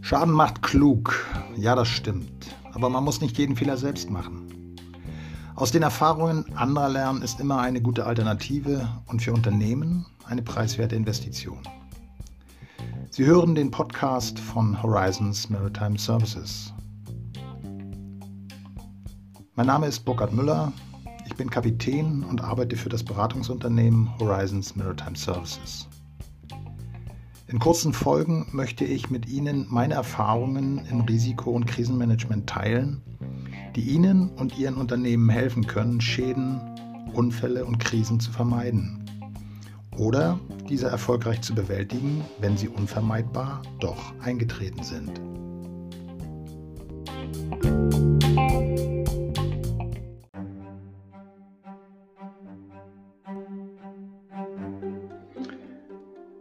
Schaden macht klug. Ja, das stimmt. Aber man muss nicht jeden Fehler selbst machen. Aus den Erfahrungen anderer lernen ist immer eine gute Alternative und für Unternehmen eine preiswerte Investition. Sie hören den Podcast von Horizons Maritime Services. Mein Name ist Burkhard Müller. Ich bin Kapitän und arbeite für das Beratungsunternehmen Horizons Maritime Services. In kurzen Folgen möchte ich mit Ihnen meine Erfahrungen im Risiko- und Krisenmanagement teilen, die Ihnen und Ihren Unternehmen helfen können, Schäden, Unfälle und Krisen zu vermeiden. Oder diese erfolgreich zu bewältigen, wenn sie unvermeidbar doch eingetreten sind.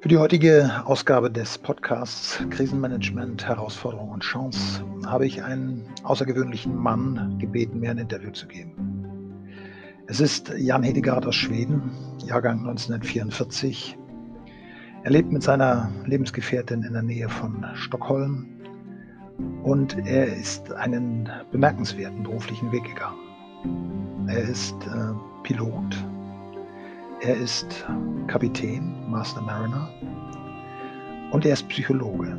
Für die heutige Ausgabe des Podcasts Krisenmanagement, Herausforderung und Chance habe ich einen außergewöhnlichen Mann gebeten, mir ein Interview zu geben. Es ist Jan Hedegaard aus Schweden, Jahrgang 1944. Er lebt mit seiner Lebensgefährtin in der Nähe von Stockholm und er ist einen bemerkenswerten beruflichen Weg gegangen. Er ist äh, Pilot er ist Kapitän, Master Mariner und er ist Psychologe.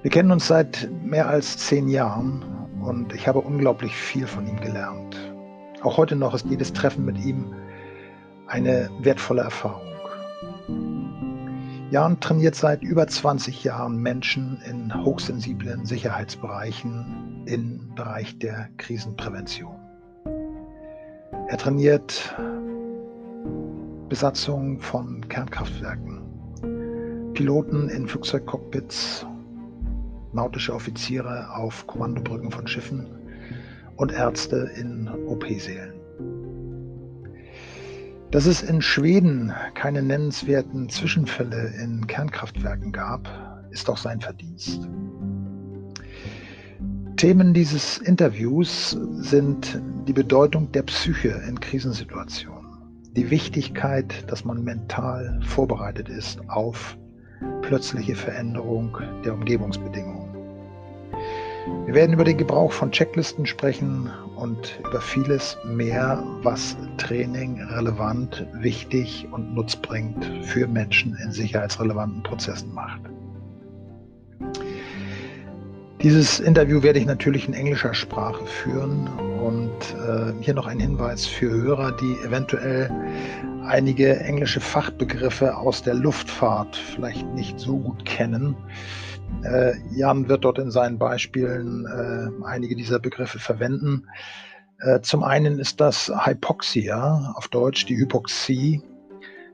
Wir kennen uns seit mehr als zehn Jahren und ich habe unglaublich viel von ihm gelernt. Auch heute noch ist jedes Treffen mit ihm eine wertvolle Erfahrung. Jan trainiert seit über 20 Jahren Menschen in hochsensiblen Sicherheitsbereichen im Bereich der Krisenprävention. Er trainiert Besatzung von Kernkraftwerken, Piloten in Flugzeugcockpits, nautische Offiziere auf Kommandobrücken von Schiffen und Ärzte in OP-Sälen. Dass es in Schweden keine nennenswerten Zwischenfälle in Kernkraftwerken gab, ist auch sein Verdienst. Themen dieses Interviews sind die Bedeutung der Psyche in Krisensituationen die Wichtigkeit, dass man mental vorbereitet ist auf plötzliche Veränderung der Umgebungsbedingungen. Wir werden über den Gebrauch von Checklisten sprechen und über vieles mehr, was Training relevant, wichtig und nutzbringend für Menschen in sicherheitsrelevanten Prozessen macht. Dieses Interview werde ich natürlich in englischer Sprache führen und äh, hier noch ein Hinweis für Hörer, die eventuell einige englische Fachbegriffe aus der Luftfahrt vielleicht nicht so gut kennen. Äh, Jan wird dort in seinen Beispielen äh, einige dieser Begriffe verwenden. Äh, zum einen ist das Hypoxia, auf Deutsch die Hypoxie.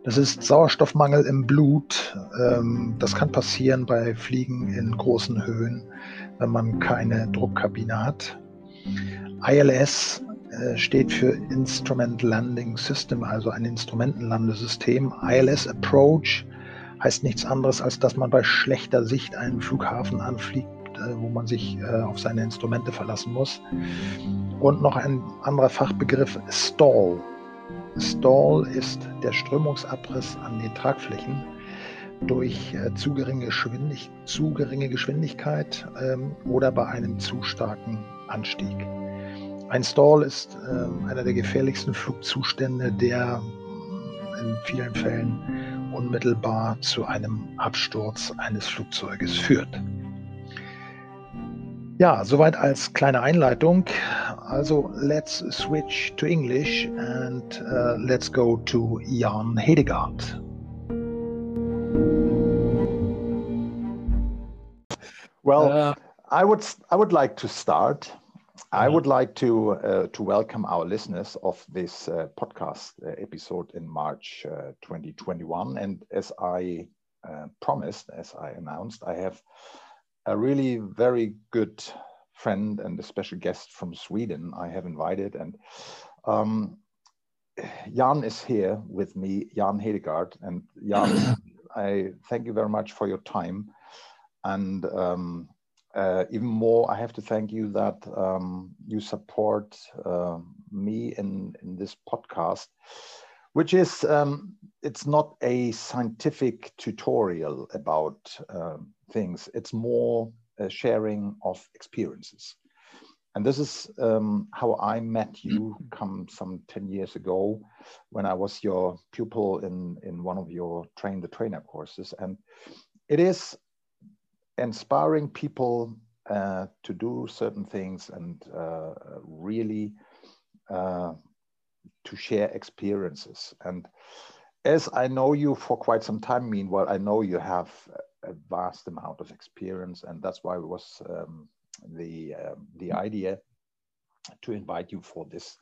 Das ist Sauerstoffmangel im Blut. Ähm, das kann passieren bei Fliegen in großen Höhen wenn man keine Druckkabine hat. ILS äh, steht für Instrument Landing System, also ein Instrumentenlandesystem. ILS Approach heißt nichts anderes, als dass man bei schlechter Sicht einen Flughafen anfliegt, äh, wo man sich äh, auf seine Instrumente verlassen muss. Und noch ein anderer Fachbegriff, Stall. Stall ist der Strömungsabriss an den Tragflächen durch äh, zu, geringe Geschwindig zu geringe Geschwindigkeit ähm, oder bei einem zu starken Anstieg. Ein Stall ist äh, einer der gefährlichsten Flugzustände, der äh, in vielen Fällen unmittelbar zu einem Absturz eines Flugzeuges führt. Ja, soweit als kleine Einleitung. Also let's switch to English and uh, let's go to Jan Hedegaard. Well, uh, I would I would like to start. I uh-huh. would like to uh, to welcome our listeners of this uh, podcast uh, episode in March uh, 2021. And as I uh, promised, as I announced, I have a really very good friend and a special guest from Sweden. I have invited, and um, Jan is here with me, Jan Hedegaard, and Jan. I thank you very much for your time. And um, uh, even more, I have to thank you that um, you support uh, me in, in this podcast, which is um, it's not a scientific tutorial about um, things. It's more a sharing of experiences. And this is um, how I met you come some 10 years ago when I was your pupil in, in one of your train the trainer courses. And it is inspiring people uh, to do certain things and uh, really uh, to share experiences. And as I know you for quite some time, meanwhile, I know you have a vast amount of experience, and that's why it was um, the um, the idea to invite you for this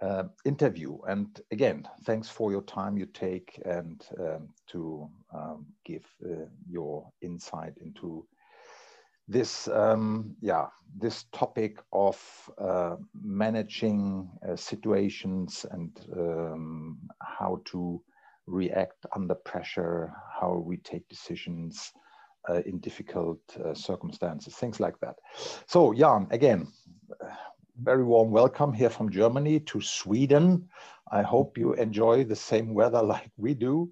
uh, interview. And again, thanks for your time you take and um, to um, give uh, your insight into this um, yeah this topic of uh, managing uh, situations and um, how to react under pressure how we take decisions uh, in difficult uh, circumstances things like that so jan again very warm welcome here from germany to sweden i hope you enjoy the same weather like we do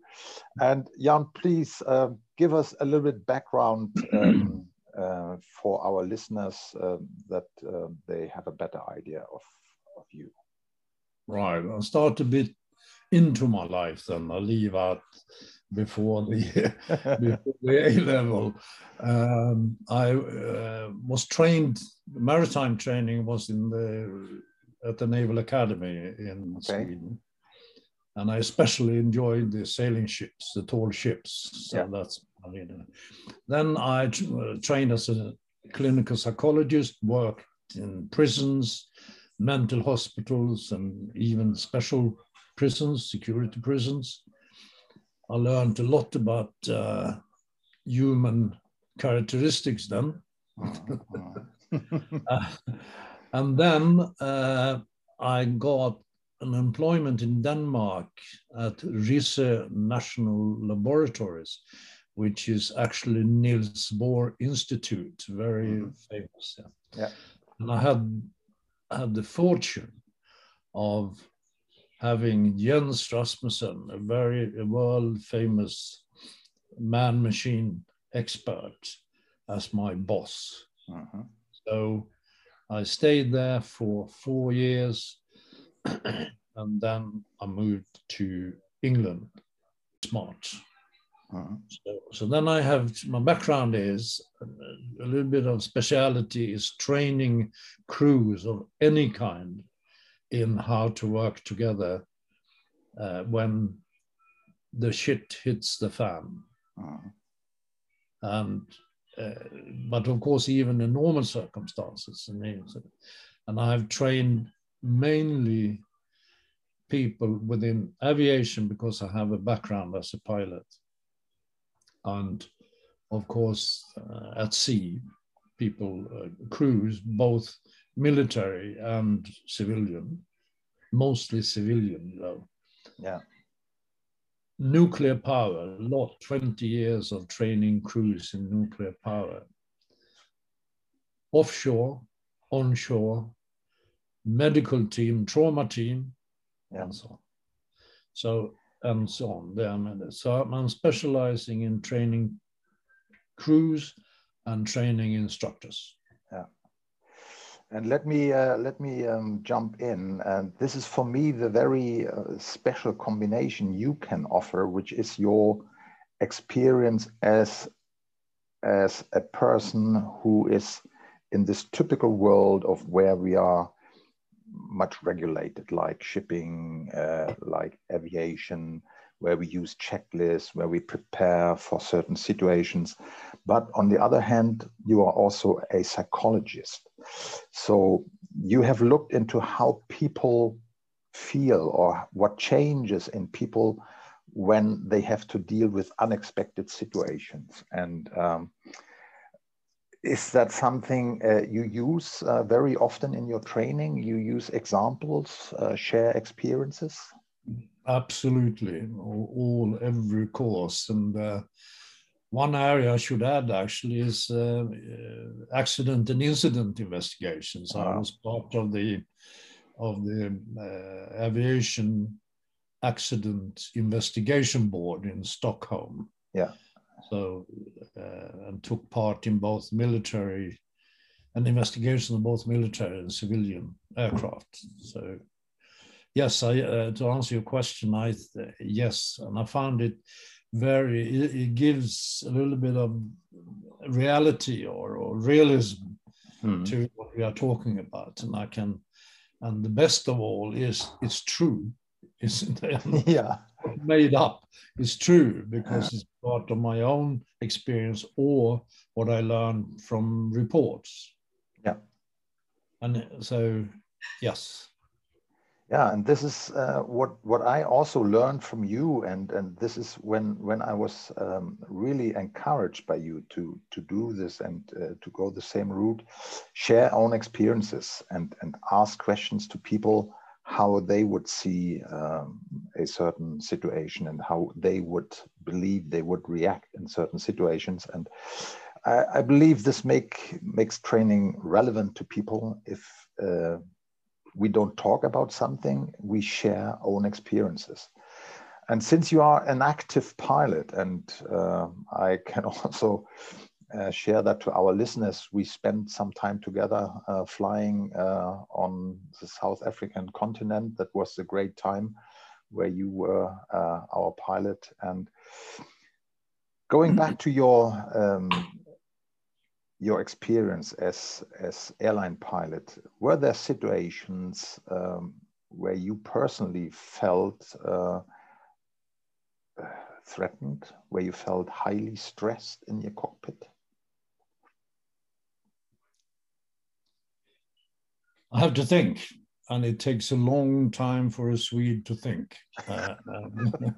and jan please uh, give us a little bit background um, uh, for our listeners uh, that uh, they have a better idea of, of you. Right. I'll start a bit into my life then. I'll leave out before the, before the A level. Um, I uh, was trained, maritime training was in the at the Naval Academy in okay. Sweden. And I especially enjoyed the sailing ships, the tall ships. So yeah. that's then I uh, trained as a clinical psychologist, worked in prisons, mental hospitals, and even special prisons, security prisons. I learned a lot about uh, human characteristics then. uh, and then uh, I got an employment in Denmark at Risø National Laboratories, which is actually Niels Bohr Institute, very mm-hmm. famous. Yeah. yeah. And I had had the fortune of having Jens Rasmussen, a very world famous man machine expert, as my boss. Uh-huh. So I stayed there for four years and then I moved to England. Smart. Uh-huh. So, so, then I have my background is a little bit of speciality is training crews of any kind in how to work together uh, when the shit hits the fan. Uh-huh. And uh, but of course, even in normal circumstances, and, and I've trained mainly people within aviation because I have a background as a pilot and of course uh, at sea people uh, crews both military and civilian mostly civilian though yeah nuclear power a lot 20 years of training crews in nuclear power offshore onshore medical team trauma team yeah. and so on so and so on. There, so I'm specializing in training crews and training instructors. And let me uh, let me um, jump in. And this is for me the very uh, special combination you can offer, which is your experience as as a person who is in this typical world of where we are much regulated, like shipping, uh, like aviation, where we use checklists, where we prepare for certain situations. But on the other hand, you are also a psychologist. So you have looked into how people feel or what changes in people when they have to deal with unexpected situations. And um, is that something uh, you use uh, very often in your training? You use examples, uh, share experiences? Absolutely, all, all every course. And uh, one area I should add actually is uh, uh, accident and incident investigations. I ah. was part of the of the aviation accident investigation board in Stockholm. Yeah. So, uh, and took part in both military and investigation of both military and civilian aircraft. So, yes, I, uh, to answer your question, I yes, and I found it very. It, it, gives a little bit of reality or, or realism mm. to what we are talking about, and I can. And the best of all is it's true, isn't it? yeah, made up. It's true because yeah. it's part of my own experience or what I learned from reports. Yeah. And so, yes. Yeah, and this is uh, what what I also learned from you, and and this is when when I was um, really encouraged by you to to do this and uh, to go the same route, share own experiences and and ask questions to people how they would see um, a certain situation and how they would believe they would react in certain situations. And I, I believe this make makes training relevant to people if uh, we don't talk about something, we share own experiences. And since you are an active pilot, and uh, I can also uh, share that to our listeners, we spent some time together uh, flying uh, on the South African continent. That was a great time where you were uh, our pilot. And going back to your um, your experience as as airline pilot, were there situations um, where you personally felt uh, threatened, where you felt highly stressed in your cockpit? I have to think, and it takes a long time for a Swede to think. Uh, um,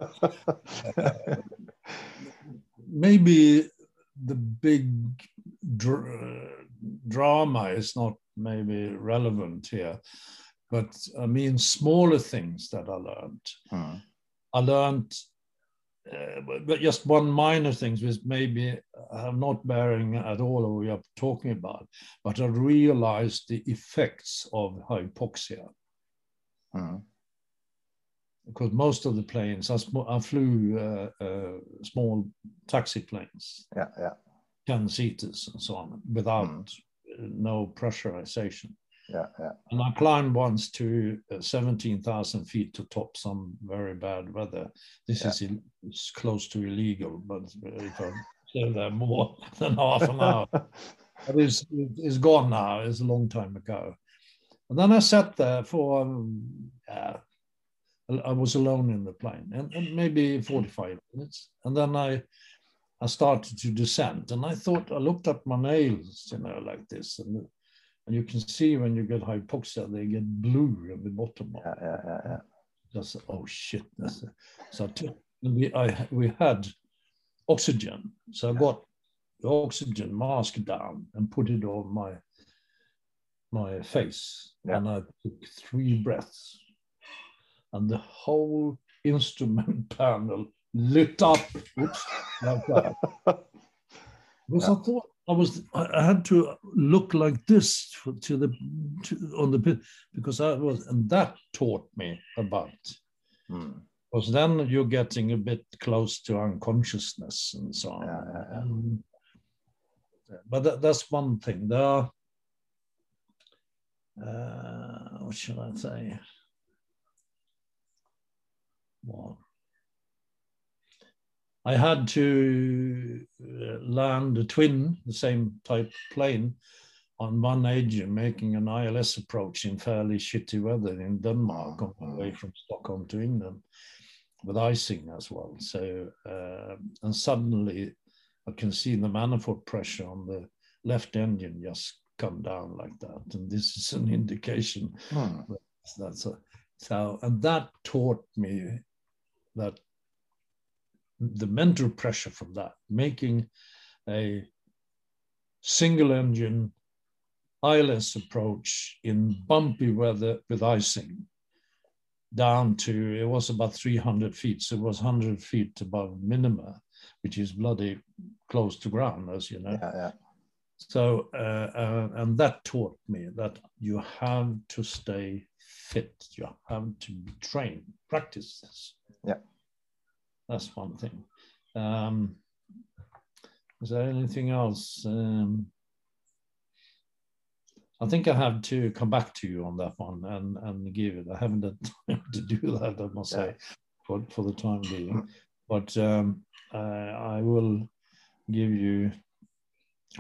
maybe the big dr drama is not maybe relevant here, but I mean smaller things that I learned. Hmm. I learned, uh, but just one minor things which maybe have not bearing at all what we are talking about, but I realized the effects of hypoxia. Hmm because most of the planes, I, I flew uh, uh, small taxi planes, yeah, yeah, ten seaters and so on, without mm. no pressurization. Yeah, yeah. And I climbed once to uh, 17,000 feet to top some very bad weather. This yeah. is it's close to illegal, but if I stay there more than half an hour, but it's, it's gone now. It's a long time ago. And then I sat there for um, uh, I was alone in the plane, and, and, maybe 45 minutes. And then I, I started to descend, and I thought I looked at my nails, you know, like this, and and you can see when you get hypoxia, they get blue at the bottom. Yeah, yeah, yeah. yeah. Just oh shit! So we I we had oxygen, so I got the oxygen mask down and put it on my my face, yeah. and I took three breaths and the whole instrument panel lit up. Oops, like that. Because yeah. I thought I was, I had to look like this for, to the to, on the pit because I was, and that taught me about. Hmm. Because then you're getting a bit close to unconsciousness and so on. Yeah, yeah, um, but that, that's one thing. There are, uh, what should I say? Well, I had to uh, land a twin, the same type plane, on one Adrian making an ILS approach in fairly shitty weather in Denmark on the way from Stockholm to England with icing as well. So, uh, and suddenly I can see the manifold pressure on the left engine just come down like that. And this is an indication hmm. that's a, so, and that taught me that the mental pressure from that, making a single engine ILS approach in bumpy weather with icing down to, it was about 300 feet. So it was 100 feet above minima, which is bloody close to ground, as you know. Yeah, yeah. So, uh, uh, and that taught me that you have to stay fit. You have to train, practice this. Yeah. That's one thing. Um, is there anything else? Um, I think I have to come back to you on that one and, and give it. I haven't had time to do that, I must say, for, for the time being. But um, uh, I will give you,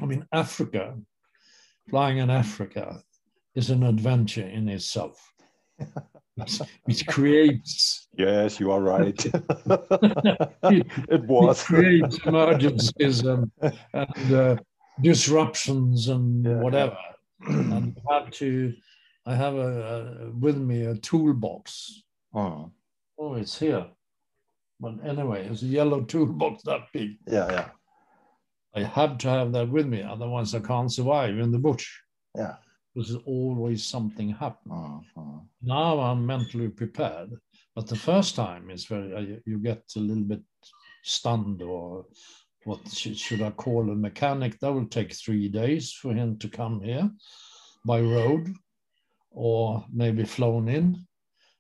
I mean, Africa, flying in Africa is an adventure in itself. it creates. Yes, you are right. it, it, was. It creates emergencies and, and uh, disruptions and yeah. whatever. and I have to. I have a, a, with me a toolbox. Oh. oh, it's here. But anyway, it's a yellow toolbox that big. Yeah, yeah. I have to have that with me, otherwise I can't survive in the bush. Yeah. Because always something happens. Uh-huh. Now I'm mentally prepared, but the first time is very uh, you get a little bit stunned or what should I call a mechanic? That will take three days for him to come here by road or maybe flown in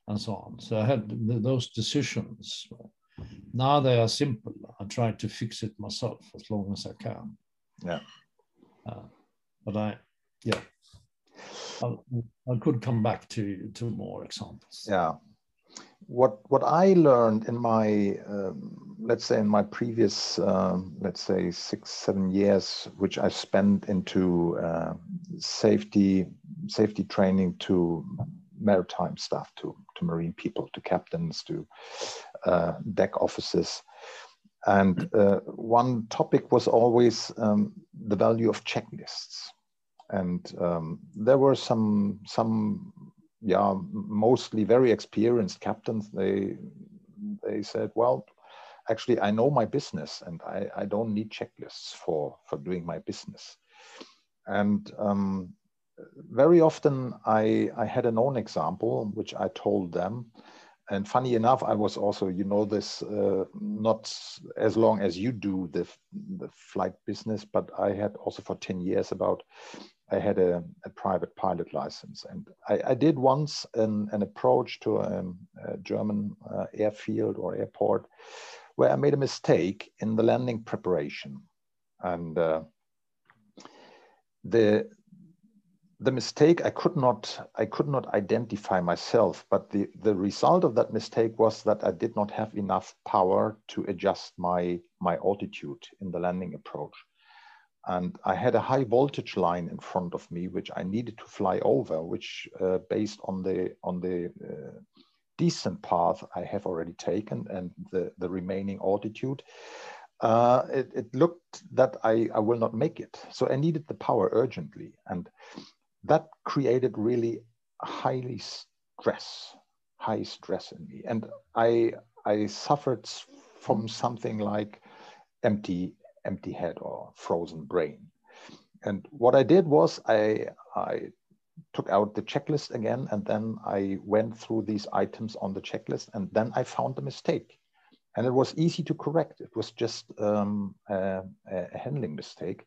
and so on. So I had those decisions. Now they are simple. I try to fix it myself as long as I can. Yeah. Uh, but I, yeah, I, I could come back to to more examples. Yeah. What what I learned in my um, let's say in my previous um, let's say six seven years, which I spent into uh, safety safety training to maritime staff, to to marine people, to captains, to uh, deck officers. And uh, one topic was always um, the value of checklists. And um, there were some, some, yeah, mostly very experienced captains. They, they said, well, actually, I know my business and I, I don't need checklists for, for doing my business. And um, very often I, I had an own example, which I told them and funny enough, I was also, you know, this uh, not as long as you do the the flight business, but I had also for ten years about. I had a, a private pilot license, and I, I did once an, an approach to a, a German uh, airfield or airport, where I made a mistake in the landing preparation, and uh, the the mistake I could not I could not identify myself, but the, the result of that mistake was that I did not have enough power to adjust my my altitude in the landing approach. And I had a high voltage line in front of me, which I needed to fly over, which uh, based on the on the uh, descent path I have already taken and the, the remaining altitude, uh, it, it, looked that I, I will not make it. So I needed the power urgently. And that created really highly stress, high stress in me. And I, I suffered from something like empty, empty head or frozen brain. And what I did was I, I took out the checklist again, and then I went through these items on the checklist, and then I found the mistake and it was easy to correct. It was just um, a, a, handling mistake,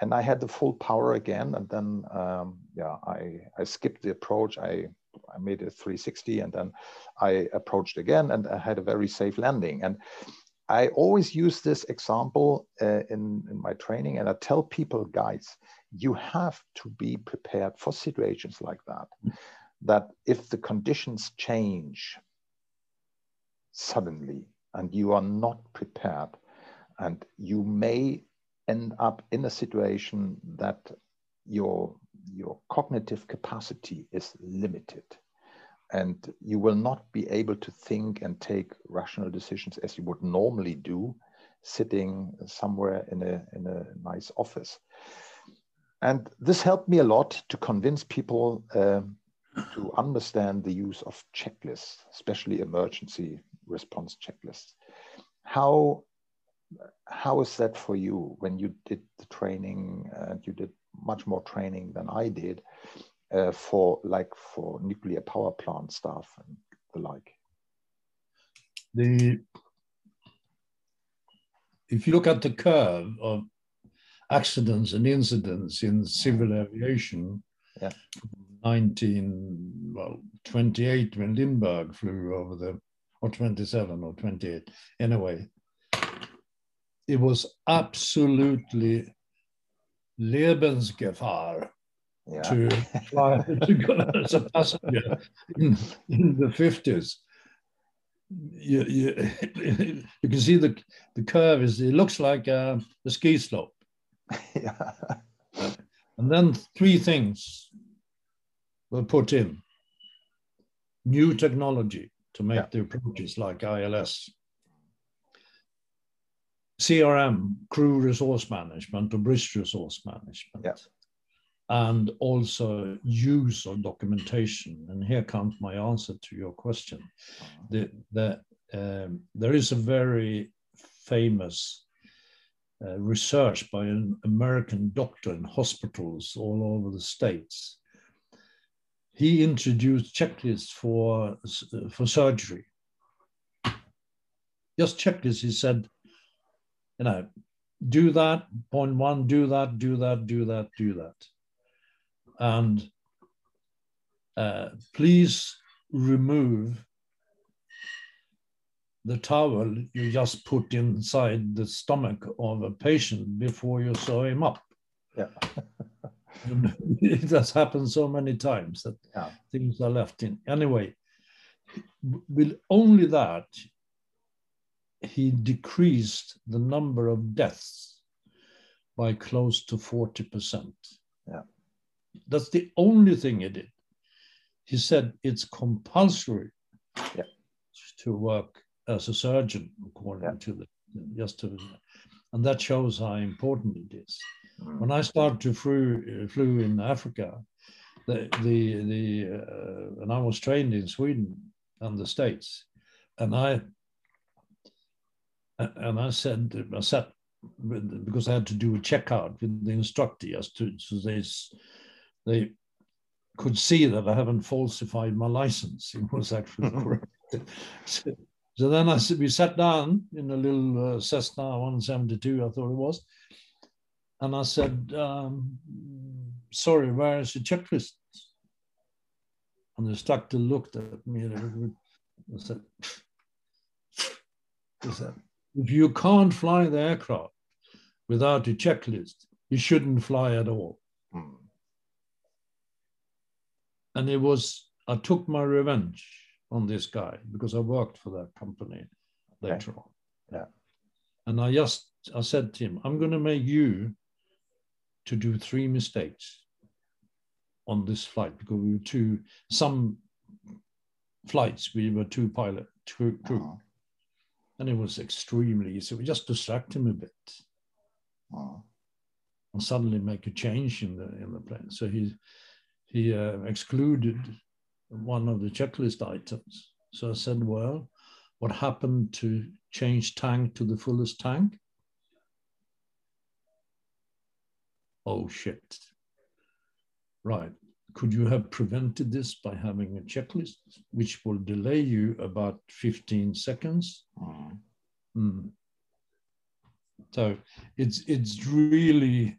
and I had the full power again. And then, um, yeah, I I skipped the approach. I I made a 360, and then I approached again, and I had a very safe landing. And I always use this example uh, in in my training, and I tell people, guys, you have to be prepared for situations like that. That if the conditions change suddenly and you are not prepared and you may end up in a situation that your your cognitive capacity is limited and you will not be able to think and take rational decisions as you would normally do sitting somewhere in a in a nice office and this helped me a lot to convince people uh, to understand the use of checklists especially emergency response checklists. How how is that for you when you did the training and uh, you did much more training than I did uh, for like for nuclear power plant stuff and the like? The if you look at the curve of accidents and incidents in civil aviation, Yeah. 19, well, 28 when Lindbergh flew over the, or 27 or 28. Anyway, it was absolutely Lebensgefahr Yeah. to fly to go as a passenger in, in the 50s. You, you, you can see the, the curve is, it looks like uh, a, a ski slope. yeah. And then three things were put in. New technology to make Yeah. the approaches like ILS. CRM, crew resource management or bridge resource management. Yeah. And also use of documentation. And here comes my answer to your question. The, the, um, there is a very famous uh, research by an American doctor in hospitals all over the states. He introduced checklists for, for surgery. Just checklists. He said, you know, do that, point one, do that, do that, do that, do that. And uh, please remove the towel you just put inside the stomach of a patient before you sew him up. Yeah. It has happened so many times that Yeah. things are left in. Anyway, with only that, he decreased the number of deaths by close to 40%. Yeah. That's the only thing he did. He said it's compulsory Yeah. to work as a surgeon, according Yeah. to the just to, and that shows how important it is. Mm. When I started to flew, flew in Africa, the the the uh, and I was trained in Sweden and the States, and I and I said I sat with, because I had to do a checkout with the instructor as to so they they could see that I haven't falsified my license. It was actually correct. So, so then I said, we sat down in a little uh, Cessna 172, I thought it was, and I said, um, "Sorry, where is the checklist?" And the instructor looked at me and I said, said, "If you can't fly the aircraft without a checklist, you shouldn't fly at all." Mm. and it was I took my revenge on this guy because I worked for that company later on. Yeah. And I just I said to him, I'm going to make you to do three mistakes on this flight because we were two some flights we were two pilot two crew Uh, and it was extremely easy. We just distract him a bit and suddenly make a change in the in the plan. So he he uh, excluded one of the checklist items. So I said, well, what happened to change tank to the fullest tank? Oh shit. Right. Could you have prevented this by having a checklist, which will delay you about 15 seconds? uh, Mm. So it's it's really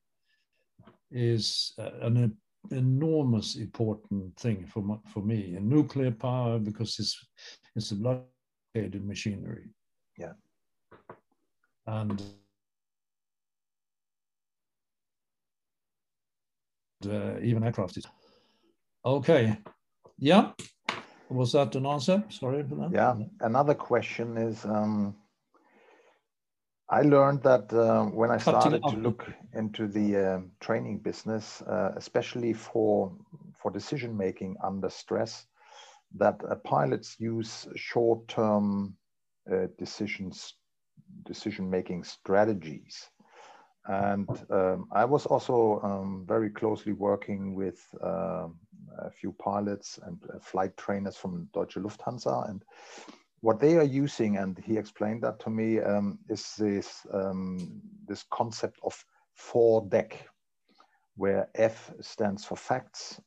is uh, an enormous important thing for my, for me in nuclear power because it's it's a blockaded machinery. Yeah. And uh, even aircraft is okay. Yeah. Was that an answer? Sorry for that. Yeah. Another question is um, I learned that uh, when I started to look into the um, training business, uh, especially for for decision making under stress, that uh, pilots use short term uh, decisions decision making strategies. And um, I was also um, very closely working with um a few pilots and flight trainers from Deutsche Lufthansa. And what they are using, and he explained that to me, um, is this, um, this concept of FORDEC, where F stands for facts,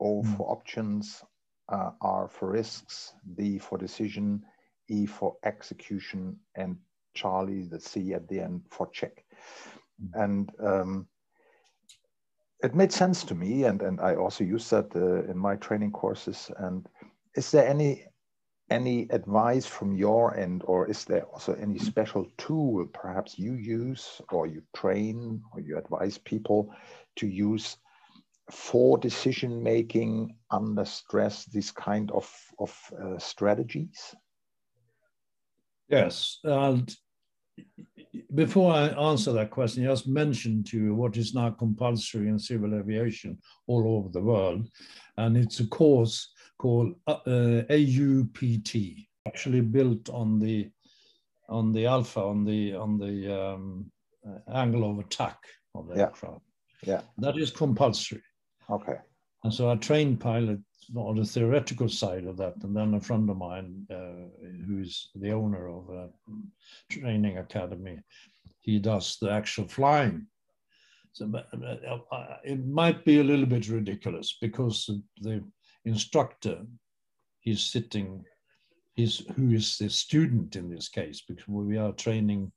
O Mm. for options, uh, R for risks, D for decision, E for execution, and Charlie, the C at the end for check. And um, it made sense to me, and and I also use that uh, in my training courses. And is there any any advice from your end, or is there also any special tool perhaps you use, or you train, or you advise people to use for decision making under stress? These kind of of uh, strategies. Yes, and before I answer that question, I just mention to you what is now compulsory in civil aviation all over the world, and it's a course called uh, uh UPRT, actually built on the on the alpha on the on the um, uh, angle of attack of the yeah. aircraft. Yeah, that is compulsory. Okay. And so I trained pilots on the theoretical side of that, and then a friend of mine, uh, who is the owner of a training academy, he does the actual flying. So uh, it might be a little bit ridiculous because the instructor, he's sitting, he's who is the student in this case, because we are training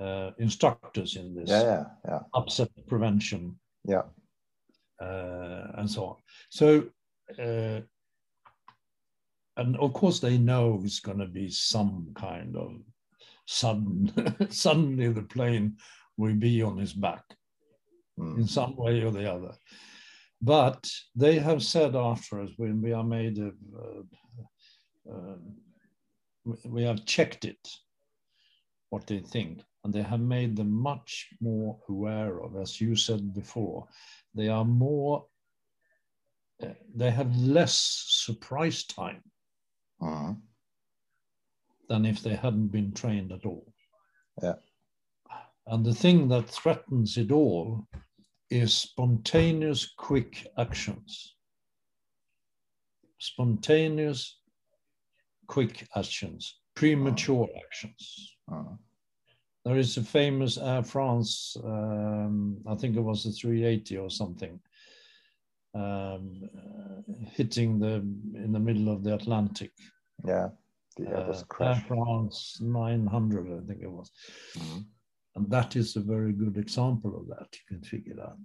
uh, instructors in this yeah, yeah, yeah. upset prevention. Yeah. Uh, and so on. So uh, and of course they know it's going to be some kind of sudden suddenly the plane will be on his back mm. in some way or the other but they have said after us when we are made of uh, uh, we have checked it what they think and they have made them much more aware of as you said before they are more they have less surprise time uh-huh. than if they hadn't been trained at all. Yeah. And the thing that threatens it all is spontaneous, quick actions. Spontaneous, quick actions, premature uh-huh. actions. Uh-huh. There is a famous Air France, um, I think it was a 380 or something, um, uh, hitting the in the middle of the Atlantic. Yeah, the uh, crash. Air France 900, I think it was. Mm-hmm. And that is a very good example of that. You can figure out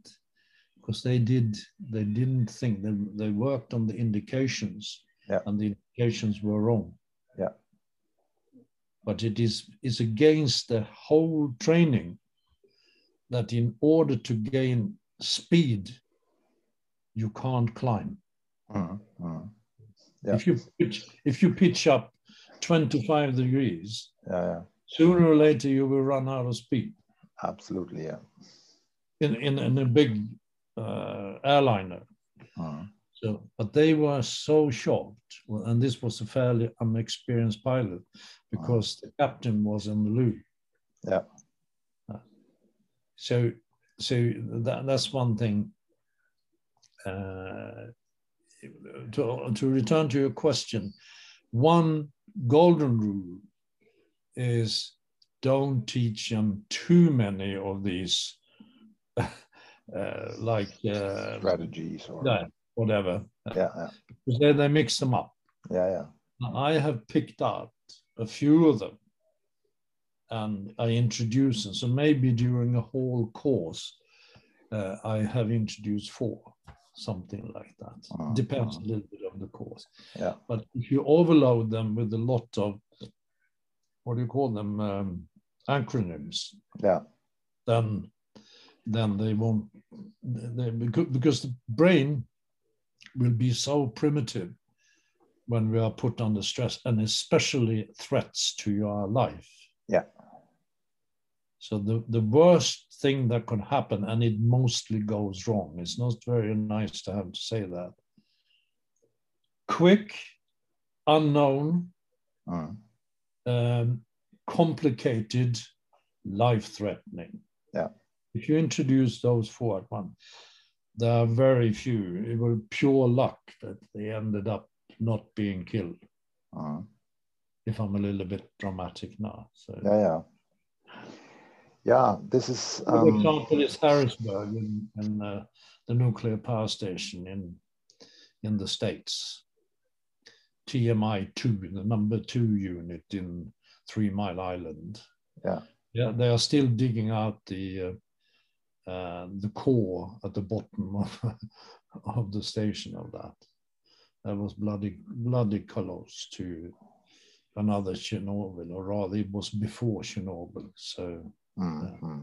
because they did they didn't think they, they worked on the indications yeah. and the indications were wrong. Yeah. But it is is against the whole training that in order to gain speed you can't climb. Mm, mm. Yeah. If you pitch, if you pitch up 25 degrees, yeah, yeah. sooner or later you will run out of speed. Absolutely, yeah. In in, in a big uh, airliner. Mm. So, but they were so shocked, and this was a fairly unexperienced pilot because the captain was in the loo. Yeah. So, so that, that's one thing to, to return to your question, one golden rule is don't teach them too many of these uh, like uh, strategies or yeah, whatever. Yeah, yeah. Because then they mix them up. Yeah, yeah. I have picked out a few of them and I introduce them. So maybe during a whole course, uh, I have introduced four something like that. Uh, Depends uh, a little bit on the course. Yeah. But if you overload them with a lot of what do you call them um, acronyms? Yeah. Then then they won't they, because the brain will be so primitive when we are put under stress and especially threats to your life. Yeah. So the, the worst thing that could happen, and it mostly goes wrong, it's not very nice to have to say that. Quick, unknown, mm. um, complicated, life threatening. Yeah. If you introduce those four at once, there are very few. It was pure luck that they ended up not being killed. Mm. If I'm a little bit dramatic now. So. Yeah, yeah yeah, this is. Um, For example, is Harrisburg uh, the nuclear power station in in the states. TMI two, the number two unit in Three Mile Island. Yeah. Yeah, they are still digging out the uh, uh, the core at the bottom of, of the station of that. That was bloody, bloody close to another Chernobyl, or rather, it was before Chernobyl. So, Mm-hmm.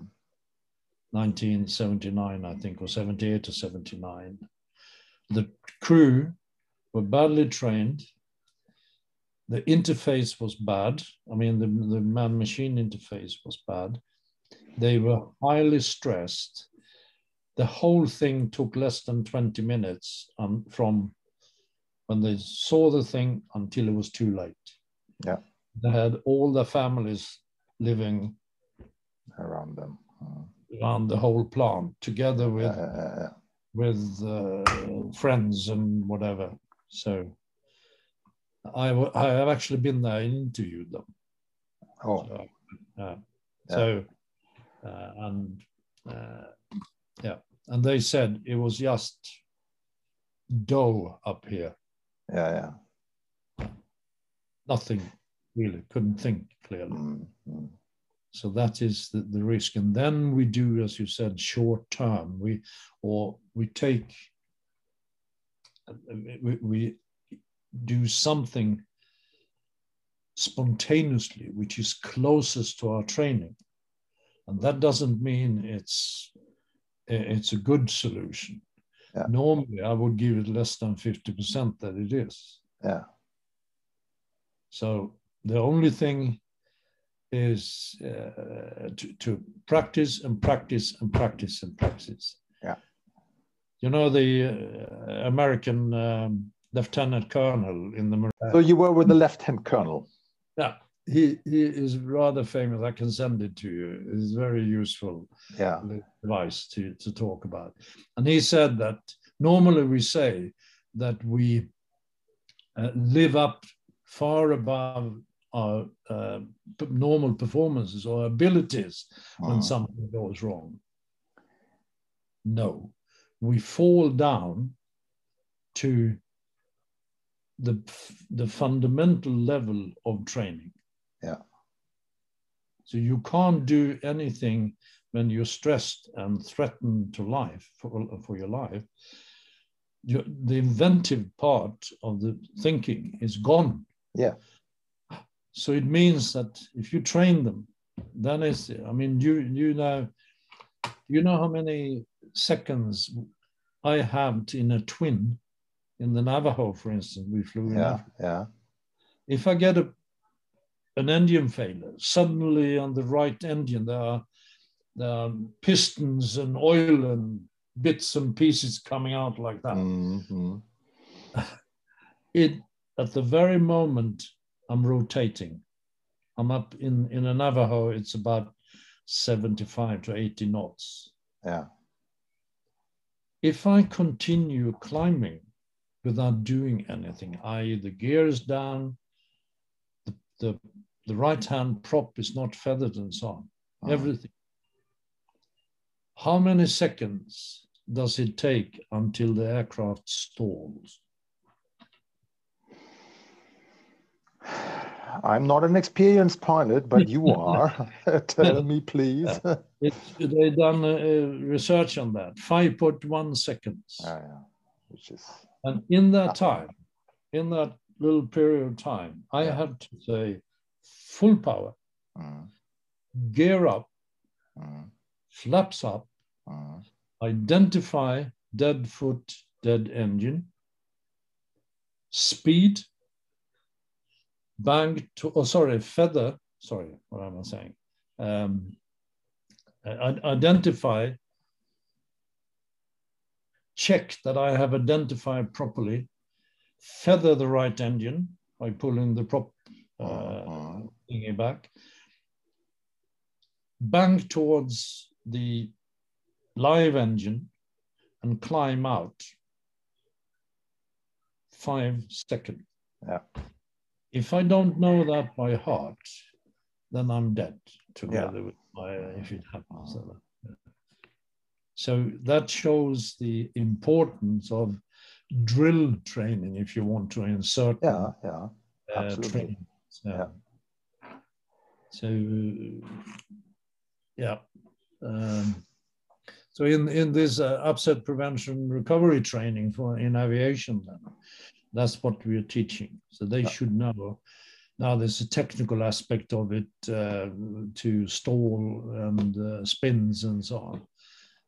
1979, I think, or 78 to 79. The crew were badly trained. The interface was bad. I mean, the, the man machine interface was bad. They were highly stressed. The whole thing took less than 20 minutes um, from when they saw the thing until it was too late. Yeah. They had all their families living Around them. Mm. around the whole plant together with with uh, friends and whatever. So I, I have actually been there and interviewed them. Oh, So, uh, Yeah. so uh, and uh, yeah, and they said it was just dough up here, yeah, yeah. nothing really, couldn't think clearly. Mm, mm. So that is the, the risk. And then we do, as you said, short term. We or we take we, we do something spontaneously, which is closest to our training. And that doesn't mean it's it's a good solution. Yeah. Normally, I would give it less than 50% that it is. Yeah. So the only thing is uh, to, to practice and practice and practice and practice. Yeah. You know, the uh, American um, lieutenant colonel in the Marine. So you were with the lieutenant colonel. Yeah, he, he is rather famous. I can send it to you. It's very useful Yeah. advice to, to talk about. And he said that normally we say that we uh, live up far above our uh, normal performances or abilities when Mm. something goes wrong. No, we fall down to the, the fundamental level of training. Yeah. So you can't do anything when you're stressed and threatened to life for, for your life. You, the inventive part of the thinking is gone. Yeah. So it means that if you train them, then it's, I mean, you, you know, you know how many seconds I have in a twin in the Navajo, for instance, we flew in Yeah. Africa. Yeah. If I get a, an engine failure, suddenly on the right engine, there are, there are pistons and oil and bits and pieces coming out like that. Mhm. It, at the very moment I'm rotating, I'm up in, in a Navajo, it's about 75 to 80 knots. Yeah. if I continue climbing without doing anything, i.e., the gear is down, the, the, the right hand prop is not feathered, and so on, everything. How many seconds does it take until the aircraft stalls? I'm not an experienced pilot, but you are. Tell me, please. Yeah. It's, they done uh, research on that, 5.1 seconds. yeah. Which is And in that time, in that little period of time, I Yeah. have to say full power, mm, gear up, mm, flaps up, mm, identify dead foot, dead engine, speed, bang to, oh, sorry, feather, sorry, what am I saying? Um, identify, check that I have identified properly, feather the right engine by pulling the prop uh, mm, thingy back, bank towards the live engine and climb out five seconds. Yeah. If I don't know that by heart, then I'm dead together with my, if it happens. So that shows the importance of drill training if you want to insert yeah, yeah. uh, absolutely. training. Yeah. So, yeah. Um, So in, in this uh, upset prevention recovery training for in aviation, then, that's what we're teaching. So they should know. Now there's a technical aspect of it uh, to stall and uh, spins and so on.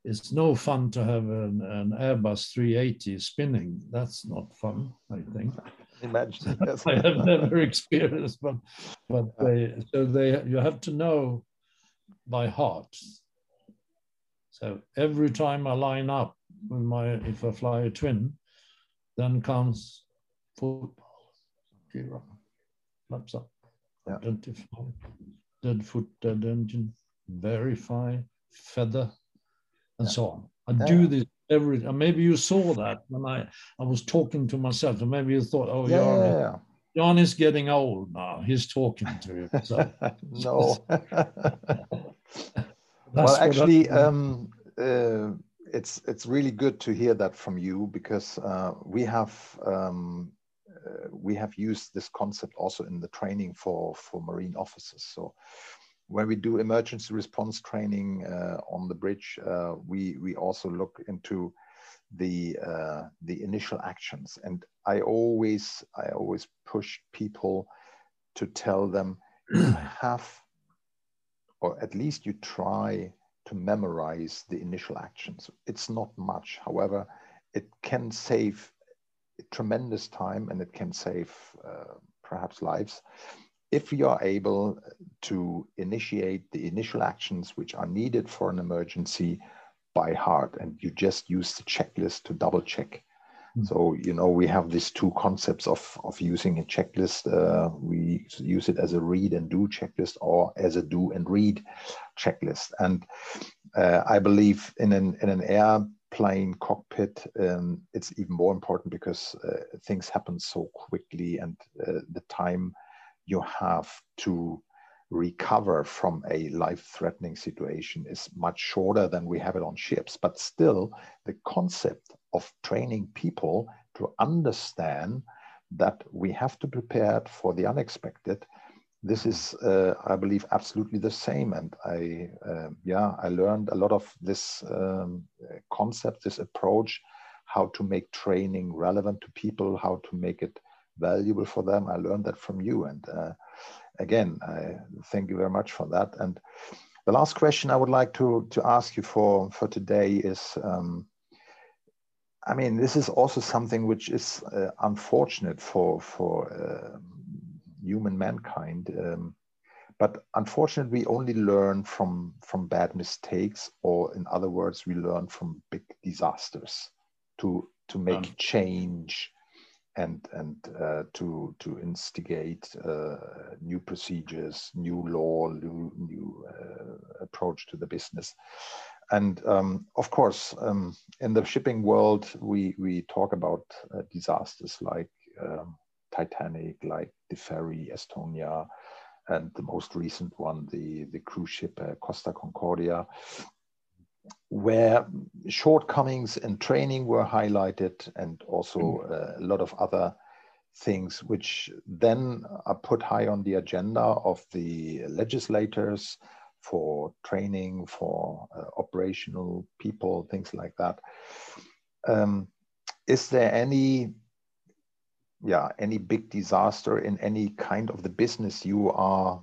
It's no fun to have an, an, Airbus 380 spinning. That's not fun, I think. Imagine. I have never experienced, but but they so they you have to know by heart so every time I line up with my, if I fly a twin, then comes football, gyro, flaps up, yeah. identify, dead foot, dead engine, verify, feather, and yeah. so on. I yeah. do this every, and maybe you saw that when I, I was talking to myself, and maybe you thought, oh, yeah, Jan, yeah, Jan is getting old now. He's talking to himself. no. well, actually, um, uh, it's it's really good to hear that from you because uh, we have um, we have used this concept also in the training for for marine officers. So when we do emergency response training uh, on the bridge, uh, we we also look into the uh, the initial actions, and I always I always push people to tell them you have or at least you try to memorize the initial actions. It's not much. However, it can save tremendous time and it can save uh, perhaps lives if you are able to initiate the initial actions which are needed for an emergency by heart and you just use the checklist to double check so, you know, we have these two concepts of, of using a checklist. Uh, we use it as a read and do checklist or as a do and read checklist. And uh, I believe in an, in an airplane cockpit, um, it's even more important because uh, things happen so quickly and uh, the time you have to recover from a life-threatening situation is much shorter than we have it on ships. But still, the concept of training people to understand that we have to prepare for the unexpected. This is, uh, I believe, absolutely the same. And I, uh, yeah, I learned a lot of this um, concept, this approach, how to make training relevant to people, how to make it valuable for them. I learned that from you. And uh, again, I thank you very much for that. And the last question I would like to, to ask you for, for today is, um, I mean, this is also something which is uh, unfortunate for for uh, human mankind. Um, but unfortunately, we only learn from from bad mistakes, or in other words, we learn from big disasters to to make um. change and and uh, to to instigate uh, new procedures, new law, new new uh, approach to the business. And um, of course, um, in the shipping world, we, we talk about uh, disasters like um, Titanic, like the ferry Estonia, and the most recent one, the, the cruise ship uh, Costa Concordia, where shortcomings in training were highlighted and also mm. uh, a lot of other things which then are put high on the agenda of the legislators for training, for uh, operational people, things like that. Um, is there any, yeah, any big disaster in any kind of the business you are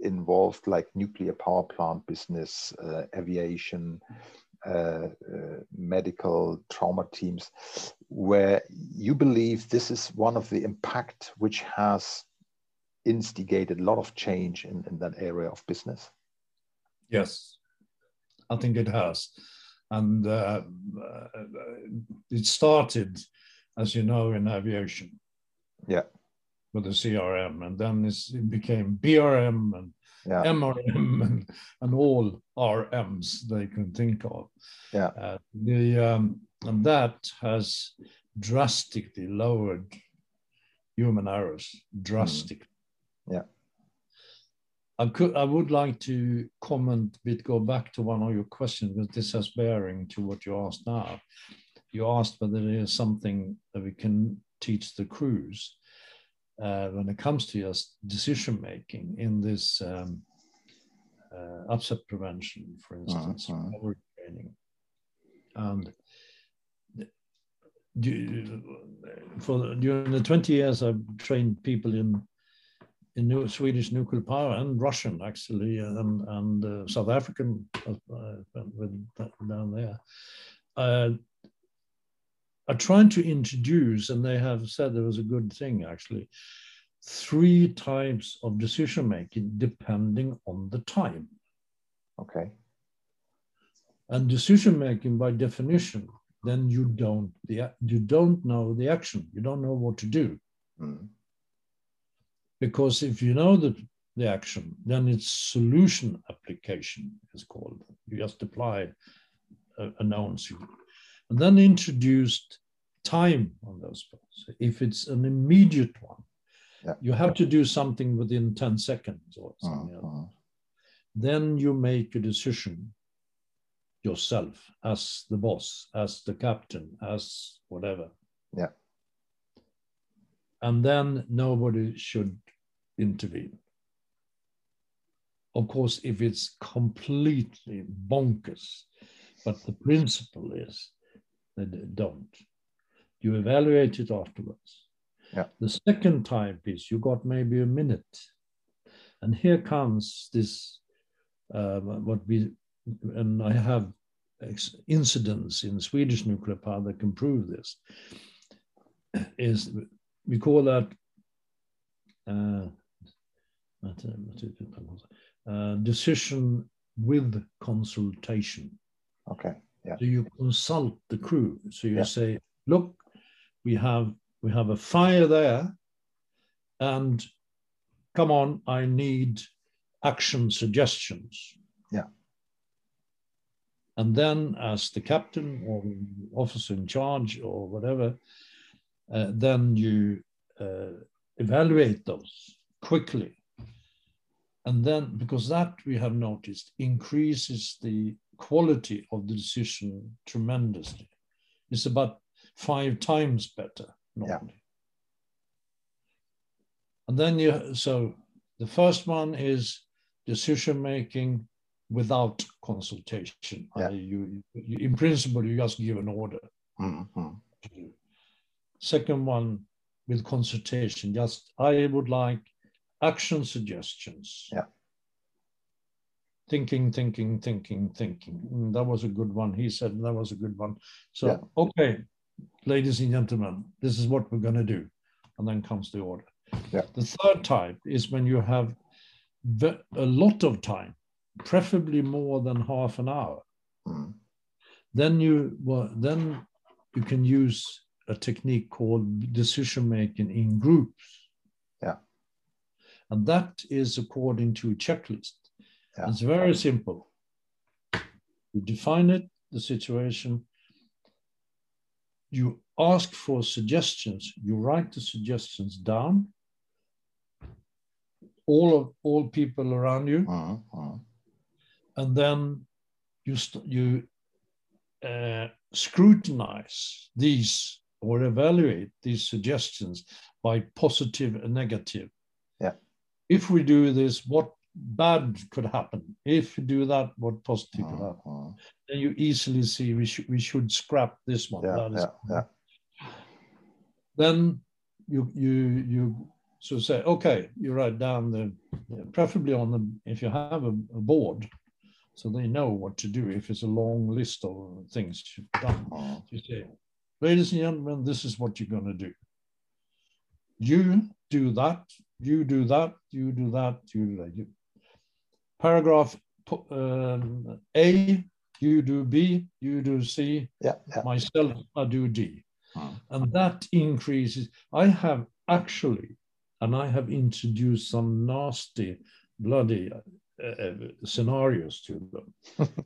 involved, like nuclear power plant business, uh, aviation, uh, uh, medical trauma teams, where you believe this is one of the impact which has instigated a lot of change in, in that area of business? Yes, I think it has. And uh, uh, it started, as you know, in aviation. Yeah. With the CRM, and then it became BRM and yeah. MRM and, and all RMs they can think of. Yeah. Uh, the um, and that has drastically lowered human errors drastically. Mm. Yeah. I could, I would like to comment a bit, go back to one of your questions, because this has bearing to what you asked now. You asked whether there is something that we can teach the crews uh, when it comes to just decision making in this um, uh, upset prevention, for instance, uh-huh. training. And for during the 20 years I've trained people in in new, Swedish nuclear power and Russian actually and and uh, South African uh, down there. Uh, are trying to introduce, and they have said there was a good thing actually, three types of decision making depending on the time. Okay. And decision making by definition, then you don't the you don't know the action. You don't know what to do. Mm. Because if you know the, the action, then it's solution application is called. You just apply a, a known solution. And then introduced time on those points. If it's an immediate one, yeah. you have to do something within 10 seconds or something uh-huh. else. Then you make a decision yourself as the boss, as the captain, as whatever. Yeah. And then nobody should intervene. Of course, if it's completely bonkers, but the principle is that don't. You evaluate it afterwards. Yeah. The second type is you got maybe a minute. And here comes this, uh, what we, and I have incidents in Swedish nuclear power that can prove this, is we call that uh, uh, decision with consultation. Okay. Yeah. So you consult the crew. So you yeah. say, look, we have we have a fire there, and come on, I need action suggestions. Yeah. And then, as the captain or officer in charge or whatever, uh, then you uh, evaluate those quickly. And then, because that we have noticed increases the quality of the decision tremendously. It's about five times better normally. Yeah. And then you, so the first one is decision making without consultation. Yeah. You, you, in principle, you just give an order. Mm-hmm. Second one with consultation, just I would like action suggestions. Yeah. Thinking, thinking, thinking, thinking. Mm, that was a good one. He said that was a good one. So, yeah. okay, ladies and gentlemen, this is what we're going to do. And then comes the order. Yeah. The third type is when you have a lot of time, preferably more than half an hour. Mm. Then you well, then you can use a technique called decision making in groups. Yeah. And that is according to a checklist. Yeah. It's very simple. You define it, the situation, you ask for suggestions, you write the suggestions down, all of all people around you, uh, uh. and then you you uh, scrutinize these or evaluate these suggestions by positive and negative. Yeah. If we do this, what bad could happen? If you do that, what positive could happen? Uh-huh. Then you easily see we should we should scrap this one. Yeah, yeah, yeah. Then you you you so say okay, you write down the preferably on the if you have a, a board, so they know what to do if it's a long list of things you've done. Uh-huh. You say, ladies and gentlemen, this is what you're going to do. You do that, you do that, you do that, you do that. You, paragraph um, A, you do B, you do C, yeah, yeah. myself, I do D. Hmm. And that increases. I have actually, and I have introduced some nasty, bloody uh, uh scenarios to them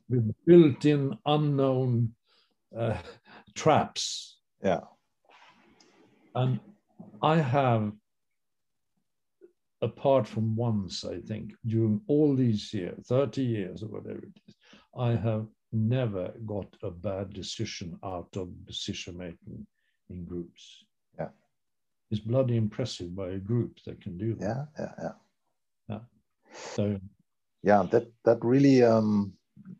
with built in unknown uh, traps. Yeah. And I have apart from once, I think, during all these years, 30 years or whatever it is, I have never got a bad decision out of decision making in groups. Yeah. It's bloody impressive by a group that can do that. Yeah, yeah, yeah. Yeah. So yeah, that that really um,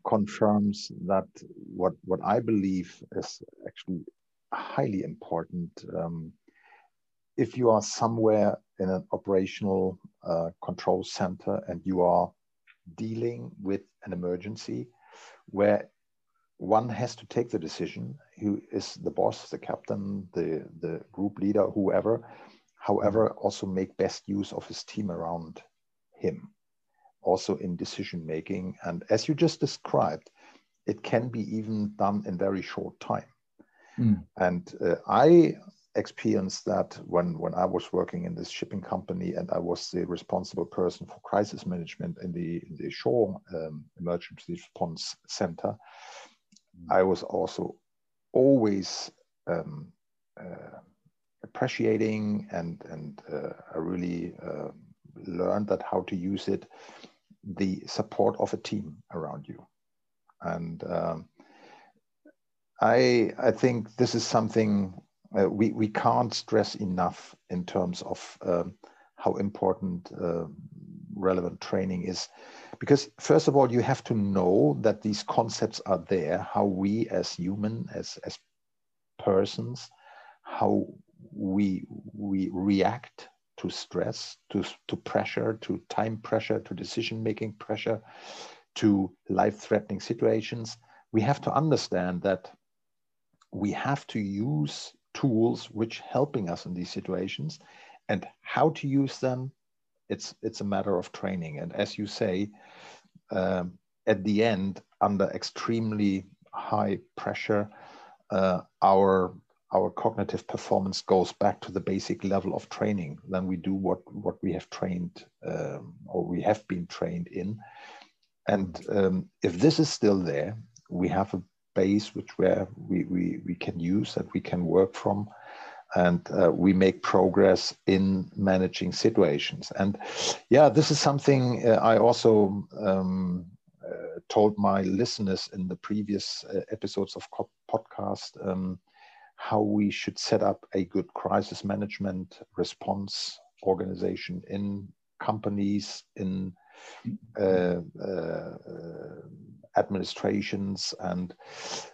confirms that what what I believe is actually highly important. Um, if you are somewhere in an operational uh, control center and you are dealing with an emergency where one has to take the decision who is the boss the captain the the group leader whoever however also make best use of his team around him also in decision making. And as you just described it can be even done in very short time. Mm. and uh, i experienced that when when i was working in this shipping company and i was the responsible person for crisis management in the in the shore um, emergency response center mm. i was also always um, uh, appreciating and and uh, I really uh, learned that how to use it, the support of a team around you, and um, I I think this is something uh, we we can't stress enough in terms of um, how important uh, relevant training is because first of all you have to know that these concepts are there how we as human as as persons how we we react to stress, to, to pressure, to time pressure, to decision making pressure, to life threatening situations. We have to understand that we have to use tools which helping us in these situations and how to use them it's it's a matter of training. And as you say um, at the end under extremely high pressure uh, our our cognitive performance goes back to the basic level of training then we do what what we have trained um, or we have been trained in. And um, if this is still there we have a base which where we, we, we can use that we can work from. And uh, we make progress in managing situations. And yeah this is something uh, i also um, uh, told my listeners in the previous uh, episodes of podcast um, how we should set up a good crisis management response organization in companies, in administrations, and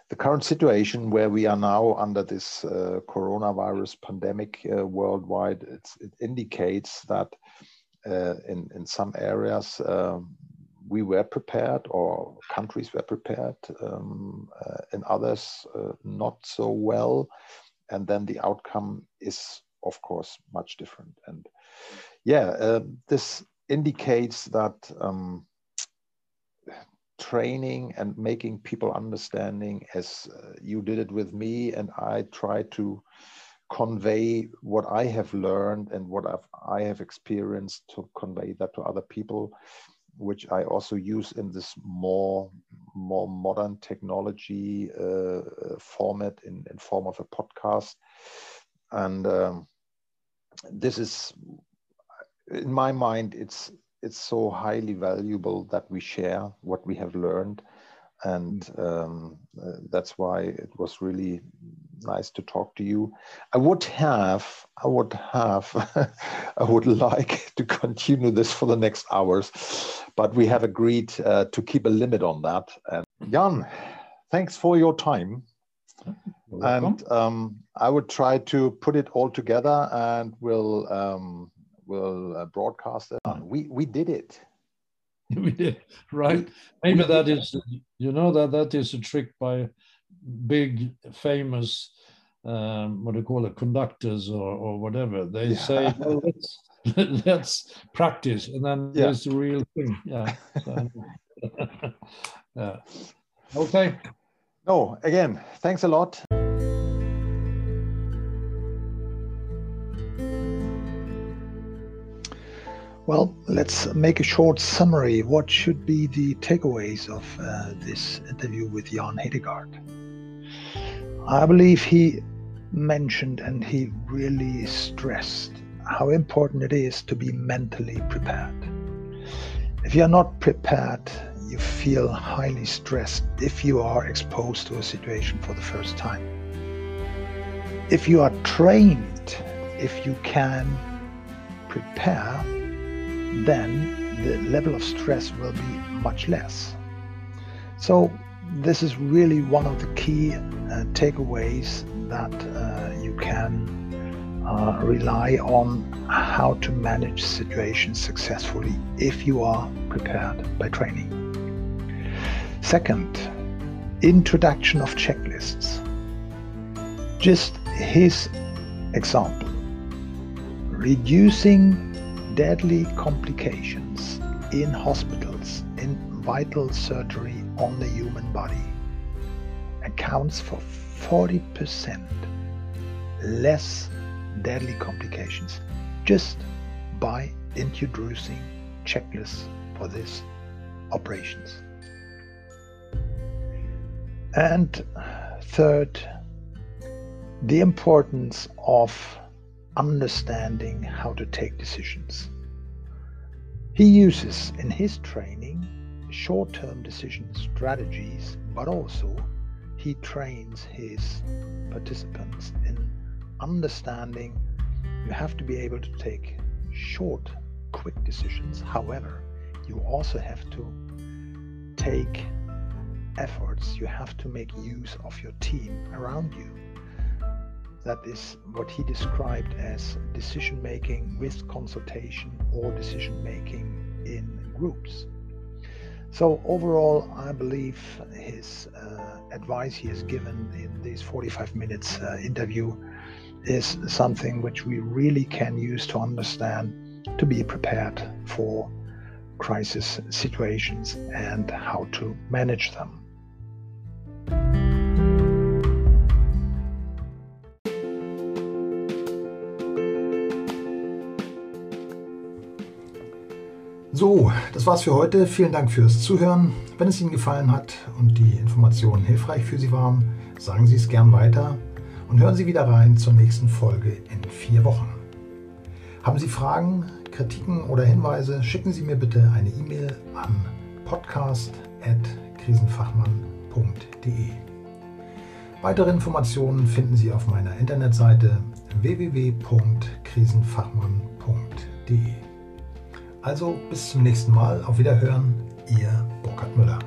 the current situation where we are now under this uh, coronavirus pandemic uh, worldwide, it indicates that uh, in, in some areas um, we were prepared or countries were prepared um, uh, and others uh, not so well. And then the outcome is of course much different. And yeah uh, this indicates that um, training and making people understanding as uh, you did it with me and i try to convey what i have learned and what I've, i have experienced to convey that to other people which I also use in this more more modern technology uh, format in, in form of a podcast. And um, this is, in my mind, it's it's so highly valuable that we share what we have learned and um, uh, that's why it was really nice to talk to you. I would have, I would have, I would like to continue this for the next hours, but we have agreed uh, to keep a limit on that. And Jan, thanks for your time. And um, I would try to put it all together, and we'll um, we'll uh, broadcast it. We we did it. we did right maybe that is you know that that is a trick by big famous um, what do you call it conductors or, or whatever they yeah. say well, let's let's practice and then yeah. there's the real thing yeah so, yeah okay no again thanks a lot Well, let's make a short summary. What should be the takeaways of uh, this interview with Jan Hedegaard? I believe he mentioned and he really stressed how important it is to be mentally prepared. If you are not prepared, you feel highly stressed if you are exposed to a situation for the first time. If you are trained, if you can prepare, then the level of stress will be much less. So, this is really one of the key uh, takeaways that uh, you can uh, rely on how to manage situations successfully if you are prepared by training. Second, introduction of checklists. Just his example reducing deadly complications in hospitals in vital surgery on the human body accounts for 40% less deadly complications just by introducing checklists for these operations. And third, the importance of understanding how to take decisions. He uses in his training short term decision strategies, but also he trains his participants in understanding you have to be able to take short, quick decisions. However, you also have to take efforts, you have to make use of your team around you. That is what he described as decision making with consultation or decision making in groups. So, overall, I believe his uh, advice he has given in this 45 minutes uh, interview is something which we really can use to understand to be prepared for crisis situations and how to manage them. So, das war's für heute. Vielen Dank fürs Zuhören. Wenn es Ihnen gefallen hat und die Informationen hilfreich für Sie waren, sagen Sie es gern weiter und hören Sie wieder rein zur nächsten Folge in vier Wochen. Haben Sie Fragen, Kritiken oder Hinweise, schicken Sie mir bitte eine E-Mail an podcast.krisenfachmann.de. Weitere Informationen finden Sie auf meiner Internetseite www.krisenfachmann.de. Also bis zum nächsten Mal. Auf Wiederhören. Ihr Burkhard Müller.